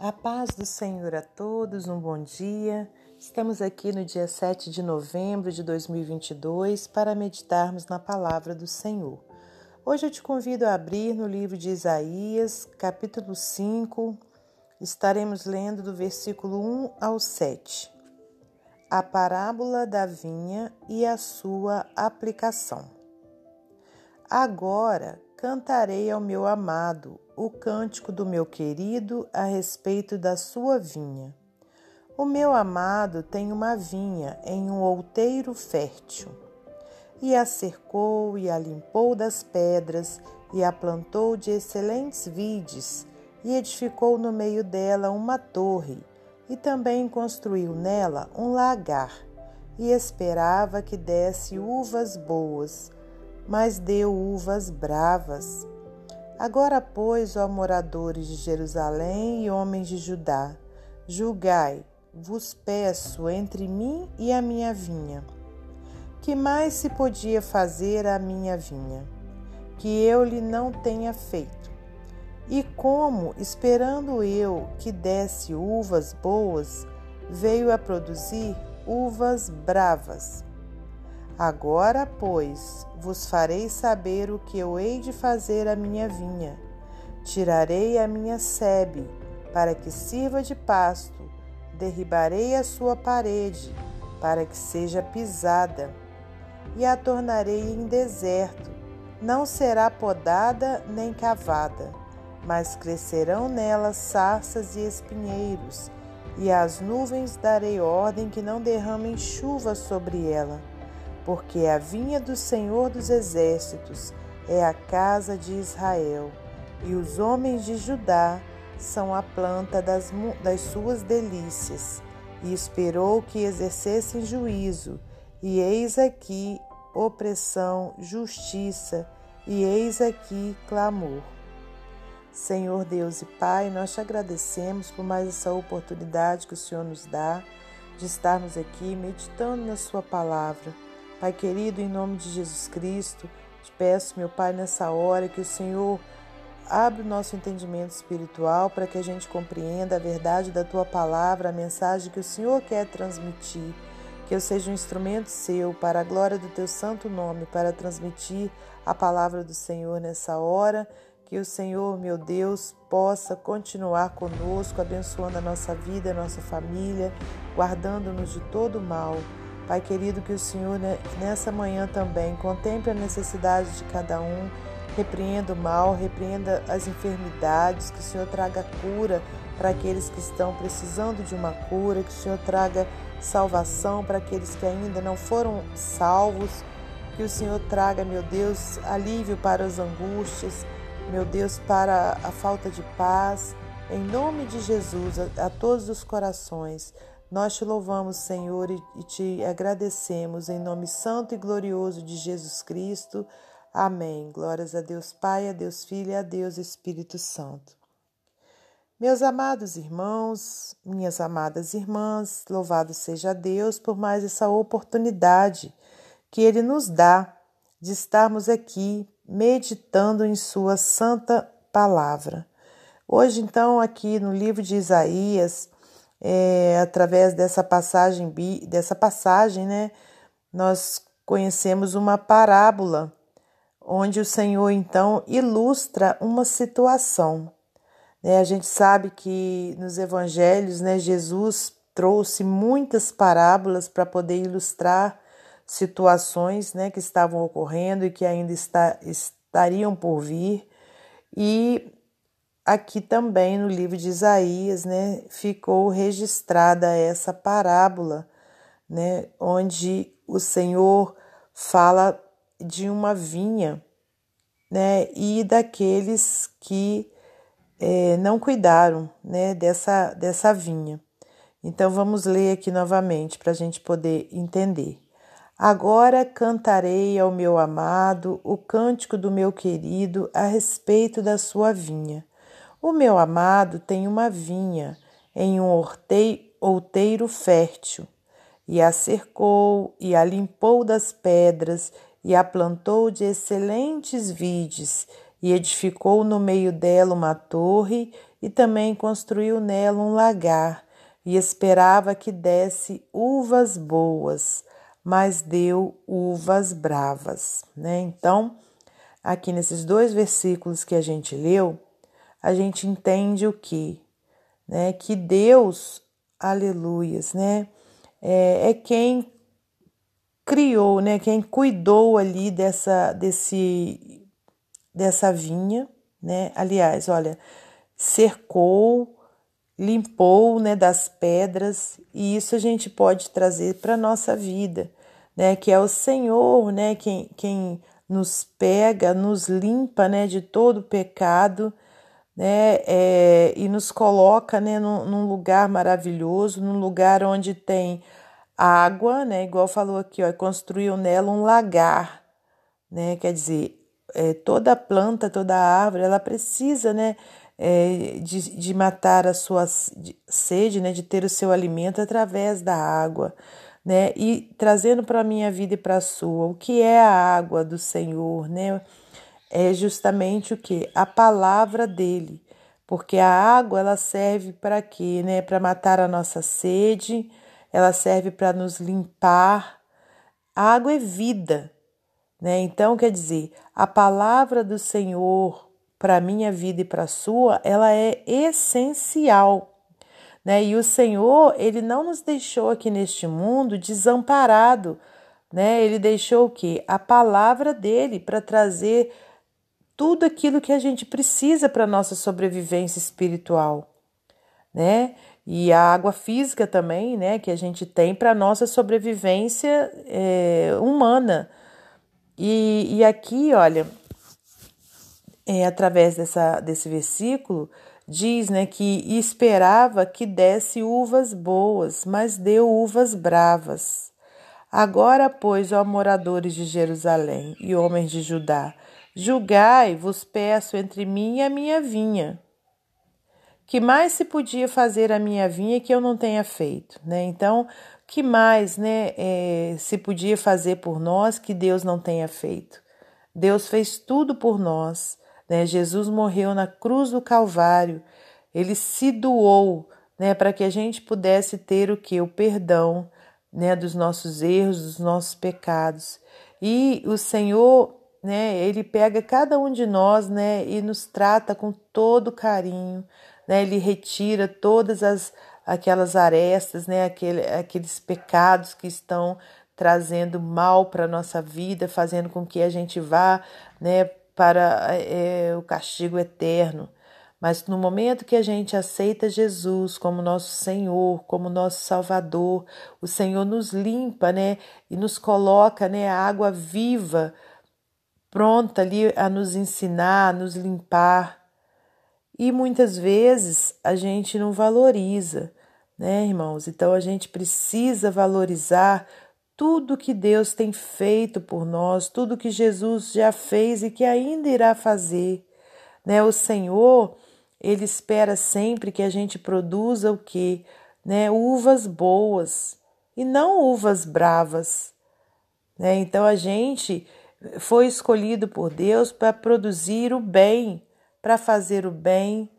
A paz do Senhor a todos, um bom dia. Estamos aqui no dia 7 de novembro de 2022 para meditarmos na palavra do Senhor. Hoje eu te convido a abrir no livro de Isaías, capítulo 5. Estaremos lendo do versículo 1 ao 7. A parábola da vinha e a sua aplicação. Agora cantarei ao meu amado o cântico do meu querido a respeito da sua vinha. O meu amado tem uma vinha em um outeiro fértil, e a cercou e a limpou das pedras, e a plantou de excelentes vides, e edificou no meio dela uma torre, e também construiu nela um lagar, e esperava que desse uvas boas mas deu uvas bravas. Agora, pois, ó moradores de Jerusalém e homens de Judá, julgai, vos peço, entre mim e a minha vinha. Que mais se podia fazer à minha vinha, que eu lhe não tenha feito? E como, esperando eu que desse uvas boas, veio a produzir uvas bravas? Agora, pois, vos farei saber o que eu hei de fazer à minha vinha. Tirarei a minha sebe, para que sirva de pasto, derribarei a sua parede, para que seja pisada, e a tornarei em deserto. Não será podada nem cavada, mas crescerão nela sarças e espinheiros, e às nuvens darei ordem que não derramem chuva sobre ela porque a vinha do Senhor dos Exércitos é a casa de Israel, e os homens de Judá são a planta das, das suas delícias. E esperou que exercessem juízo, e eis aqui opressão, justiça, e eis aqui clamor. Senhor Deus e Pai, nós te agradecemos por mais essa oportunidade que o Senhor nos dá de estarmos aqui meditando na Sua palavra Pai querido, em nome de Jesus Cristo, te peço, meu Pai, nessa hora que o Senhor abra o nosso entendimento espiritual para que a gente compreenda a verdade da tua palavra, a mensagem que o Senhor quer transmitir. Que eu seja um instrumento seu para a glória do teu santo nome, para transmitir a palavra do Senhor nessa hora. Que o Senhor, meu Deus, possa continuar conosco, abençoando a nossa vida, a nossa família, guardando-nos de todo mal. Pai querido, que o Senhor né, nessa manhã também contemple a necessidade de cada um, repreenda o mal, repreenda as enfermidades, que o Senhor traga cura para aqueles que estão precisando de uma cura, que o Senhor traga salvação para aqueles que ainda não foram salvos, que o Senhor traga, meu Deus, alívio para as angústias, meu Deus, para a falta de paz. Em nome de Jesus, a, a todos os corações. Nós te louvamos, Senhor, e te agradecemos em nome santo e glorioso de Jesus Cristo. Amém. Glórias a Deus Pai, a Deus Filho e a Deus Espírito Santo. Meus amados irmãos, minhas amadas irmãs, louvado seja Deus por mais essa oportunidade que Ele nos dá de estarmos aqui meditando em Sua santa palavra. Hoje, então, aqui no livro de Isaías, é, através dessa passagem, dessa passagem, né, nós conhecemos uma parábola onde o Senhor então ilustra uma situação. Né? A gente sabe que nos evangelhos, né, Jesus trouxe muitas parábolas para poder ilustrar situações né, que estavam ocorrendo e que ainda está, estariam por vir. E aqui também no livro de Isaías, né, ficou registrada essa parábola, né, onde o Senhor fala de uma vinha, né, e daqueles que é, não cuidaram, né, dessa dessa vinha. Então vamos ler aqui novamente para a gente poder entender. Agora cantarei ao meu amado o cântico do meu querido a respeito da sua vinha. O meu amado tem uma vinha em um outeiro fértil, e a cercou, e a limpou das pedras, e a plantou de excelentes vides, e edificou no meio dela uma torre e também construiu nela um lagar e esperava que desse uvas boas, mas deu uvas bravas, né? Então, aqui nesses dois versículos que a gente leu, a gente entende o que, né? Que Deus, aleluias, né? É, é quem criou, né? Quem cuidou ali dessa, desse, dessa vinha, né? Aliás, olha, cercou, limpou, né? Das pedras e isso a gente pode trazer para nossa vida, né? Que é o Senhor, né? Quem, quem nos pega, nos limpa, né? De todo pecado. Né, é, e nos coloca né, num, num lugar maravilhoso, num lugar onde tem água, né? Igual falou aqui, ó, construiu nela um lagar, né? Quer dizer, é, toda planta, toda árvore, ela precisa, né? É, de, de matar a sua sede, né? De ter o seu alimento através da água, né? E trazendo para a minha vida e para a sua, o que é a água do Senhor, né? É justamente o que? A palavra dele. Porque a água ela serve para quê? Né? Para matar a nossa sede, ela serve para nos limpar. A água é vida, né? Então, quer dizer, a palavra do Senhor para a minha vida e para a sua, ela é essencial. Né? E o Senhor, ele não nos deixou aqui neste mundo desamparado, né? Ele deixou o quê? A palavra dele para trazer tudo aquilo que a gente precisa para nossa sobrevivência espiritual, né? e a água física também, né, que a gente tem para nossa sobrevivência é, humana. E, e aqui, olha, é, através dessa, desse versículo, diz né, que esperava que desse uvas boas, mas deu uvas bravas. Agora, pois, ó moradores de Jerusalém e homens de Judá, julgai, vos peço, entre mim e a minha vinha que mais se podia fazer a minha vinha que eu não tenha feito, né? Então, que mais, né, é, se podia fazer por nós que Deus não tenha feito? Deus fez tudo por nós, né? Jesus morreu na cruz do Calvário, ele se doou, né, para que a gente pudesse ter o que? O perdão, né, dos nossos erros, dos nossos pecados. E o Senhor, né, ele pega cada um de nós, né, e nos trata com todo carinho, né? Ele retira todas as aquelas arestas, né? Aquele, aqueles pecados que estão trazendo mal para a nossa vida, fazendo com que a gente vá, né, para é, o castigo eterno. Mas no momento que a gente aceita Jesus como nosso Senhor, como nosso Salvador, o Senhor nos limpa, né, e nos coloca, né, a água viva pronta ali a nos ensinar, a nos limpar, e muitas vezes a gente não valoriza, né, irmãos? Então a gente precisa valorizar tudo que Deus tem feito por nós, tudo que Jesus já fez e que ainda irá fazer. Né? O Senhor, ele espera sempre que a gente produza o quê? Né? Uvas boas e não uvas bravas. Né? Então a gente foi escolhido por Deus para produzir o bem, para fazer o bem,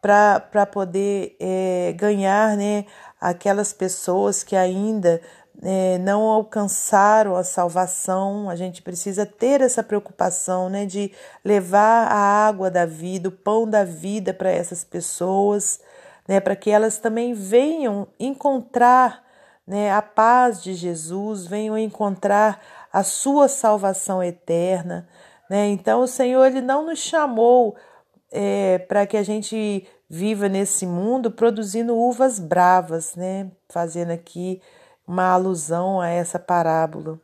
para poder é, ganhar né, aquelas pessoas que ainda é, não alcançaram a salvação. A gente precisa ter essa preocupação né, de levar a água da vida, o pão da vida para essas pessoas, né, para que elas também venham encontrar né, a paz de Jesus, venham encontrar a sua salvação eterna. Né? Então, o Senhor ele não nos chamou é, para que a gente viva nesse mundo produzindo uvas bravas, né? Fazendo aqui uma alusão a essa parábola.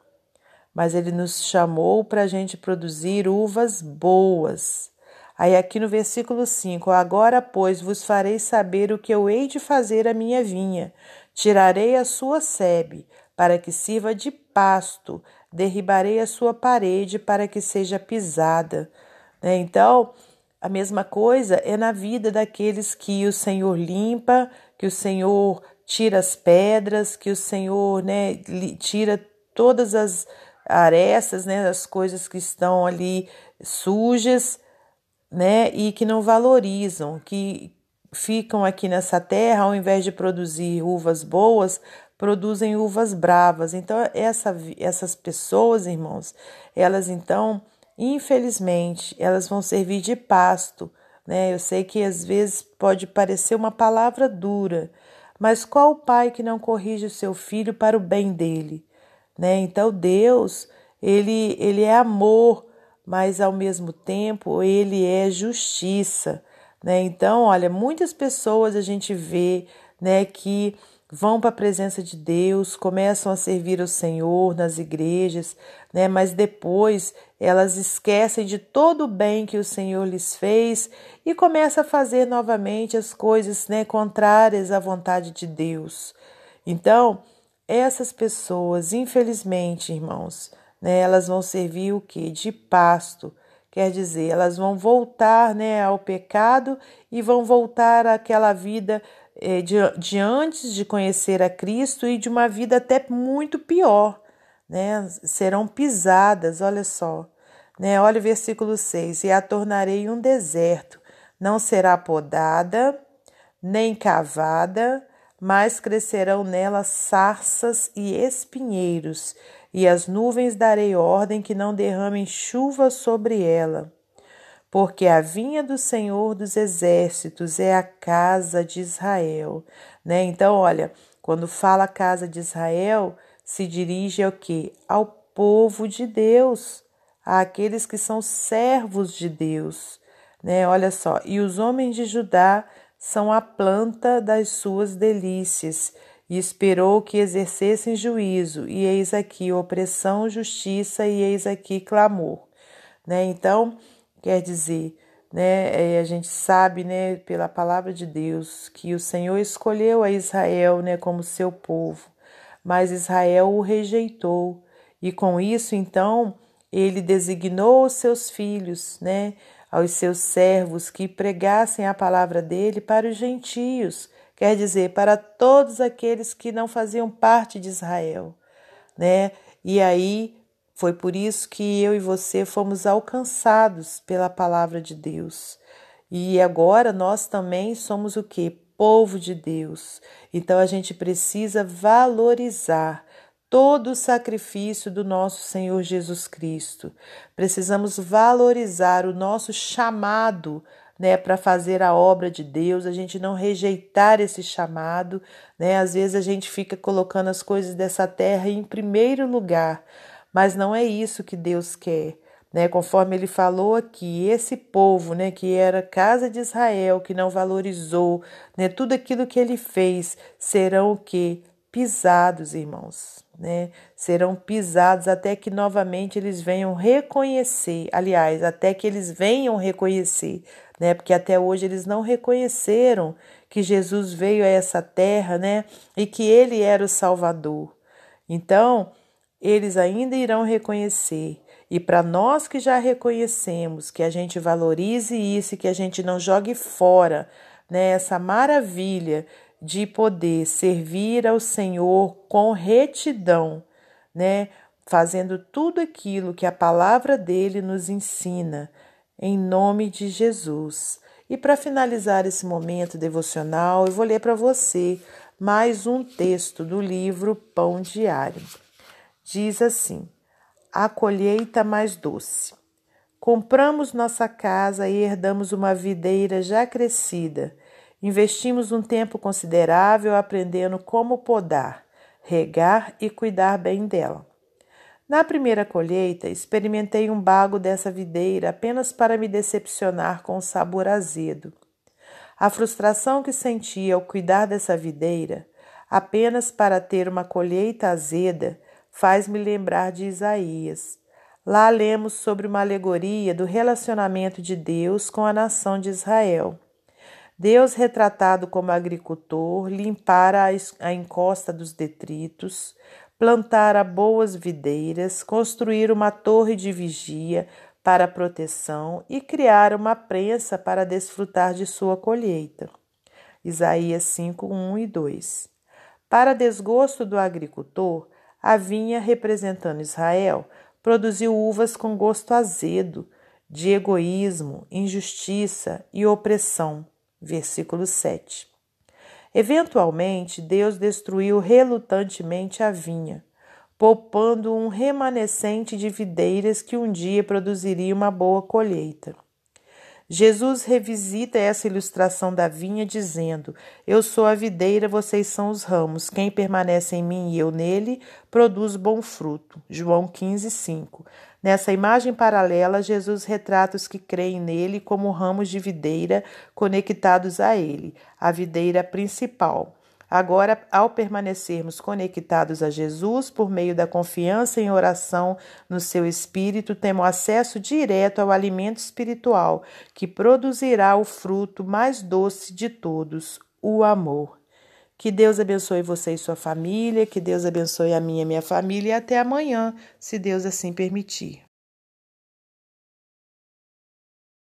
Mas ele nos chamou para a gente produzir uvas boas. Aí, aqui no versículo 5: Agora, pois, vos farei saber o que eu hei de fazer à minha vinha. Tirarei a sua sebe, para que sirva de pasto, derribarei a sua parede, para que seja pisada. Né? Então, a mesma coisa é na vida daqueles que o Senhor limpa, que o Senhor tira as pedras, que o Senhor né, tira todas as arestas, né, as coisas que estão ali sujas, né, e que não valorizam, que ficam aqui nessa terra, ao invés de produzir uvas boas, produzem uvas bravas. Então, essa, essas pessoas, irmãos, elas então, infelizmente, elas vão servir de pasto. Né? Eu sei que às vezes pode parecer uma palavra dura, mas qual pai que não corrige o seu filho para o bem dele? Né? Então, Deus, ele, ele é amor, mas ao mesmo tempo ele é justiça. Né? Então, olha, muitas pessoas a gente vê né, que vão para a presença de Deus, começam a servir ao Senhor nas igrejas, né? Mas depois elas esquecem de todo o bem que o Senhor lhes fez e começam a fazer novamente as coisas, né, contrárias à vontade de Deus. Então, essas pessoas, infelizmente, irmãos, né, elas vão servir o que? De pasto. Quer dizer, elas vão voltar né, ao pecado e vão voltar àquela vida de, de antes de conhecer a Cristo e de uma vida até muito pior, né? Serão pisadas, olha só, né? Olha o versículo 6: E a tornarei um deserto, não será podada, nem cavada, mas crescerão nela sarças e espinheiros, e as nuvens darei ordem que não derramem chuva sobre ela porque a vinha do Senhor dos exércitos é a casa de Israel, né? Então, olha, quando fala casa de Israel, se dirige ao que? Ao povo de Deus, àqueles que são servos de Deus, né? Olha só, e os homens de Judá são a planta das suas delícias, e esperou que exercessem juízo, e eis aqui opressão, justiça, e eis aqui clamor, né? Então, Quer dizer, né, é, a gente sabe, né, pela palavra de Deus, que o Senhor escolheu a Israel, né, como seu povo, mas Israel o rejeitou. E com isso, então, ele designou os seus filhos, né, aos seus servos que pregassem a palavra dele para os gentios, quer dizer, para todos aqueles que não faziam parte de Israel, né? E aí foi por isso que eu e você fomos alcançados pela palavra de Deus. E agora nós também somos o que? Povo de Deus. Então a gente precisa valorizar todo o sacrifício do nosso Senhor Jesus Cristo. Precisamos valorizar o nosso chamado né, para fazer a obra de Deus, a gente não rejeitar esse chamado, né? Às vezes a gente fica colocando as coisas dessa terra em primeiro lugar, mas não é isso que Deus quer. Né, conforme ele falou aqui, esse povo, né, que era casa de Israel, que não valorizou, né, tudo aquilo que ele fez, serão o que pisados, irmãos, né? Serão pisados até que novamente eles venham reconhecer, aliás, até que eles venham reconhecer, né? Porque até hoje eles não reconheceram que Jesus veio a essa terra, né? E que ele era o Salvador. Então, eles ainda irão reconhecer. E para nós que já reconhecemos, que a gente valorize isso, que a gente não jogue fora né, essa maravilha de poder servir ao Senhor com retidão, né, fazendo tudo aquilo que a palavra dele nos ensina, em nome de Jesus. E para finalizar esse momento devocional, eu vou ler para você mais um texto do livro Pão Diário diz assim: A colheita mais doce. Compramos nossa casa e herdamos uma videira já crescida. Investimos um tempo considerável aprendendo como podar, regar e cuidar bem dela. Na primeira colheita, experimentei um bago dessa videira apenas para me decepcionar com o sabor azedo. A frustração que senti ao cuidar dessa videira, apenas para ter uma colheita azeda, faz-me lembrar de Isaías. Lá lemos sobre uma alegoria do relacionamento de Deus com a nação de Israel. Deus, retratado como agricultor, limpara a encosta dos detritos, plantara boas videiras, construir uma torre de vigia para proteção e criar uma prensa para desfrutar de sua colheita. Isaías 5, 1 e 2. Para desgosto do agricultor, a vinha representando Israel produziu uvas com gosto azedo, de egoísmo, injustiça e opressão. Versículo 7. Eventualmente, Deus destruiu relutantemente a vinha, poupando um remanescente de videiras que um dia produziria uma boa colheita. Jesus revisita essa ilustração da vinha, dizendo: Eu sou a videira, vocês são os ramos. Quem permanece em mim e eu nele, produz bom fruto. João 15, 5. Nessa imagem paralela, Jesus retrata os que creem nele como ramos de videira conectados a ele, a videira principal. Agora, ao permanecermos conectados a Jesus por meio da confiança em oração no seu espírito, temos acesso direto ao alimento espiritual que produzirá o fruto mais doce de todos, o amor. Que Deus abençoe você e sua família, que Deus abençoe a minha e minha família e até amanhã, se Deus assim permitir.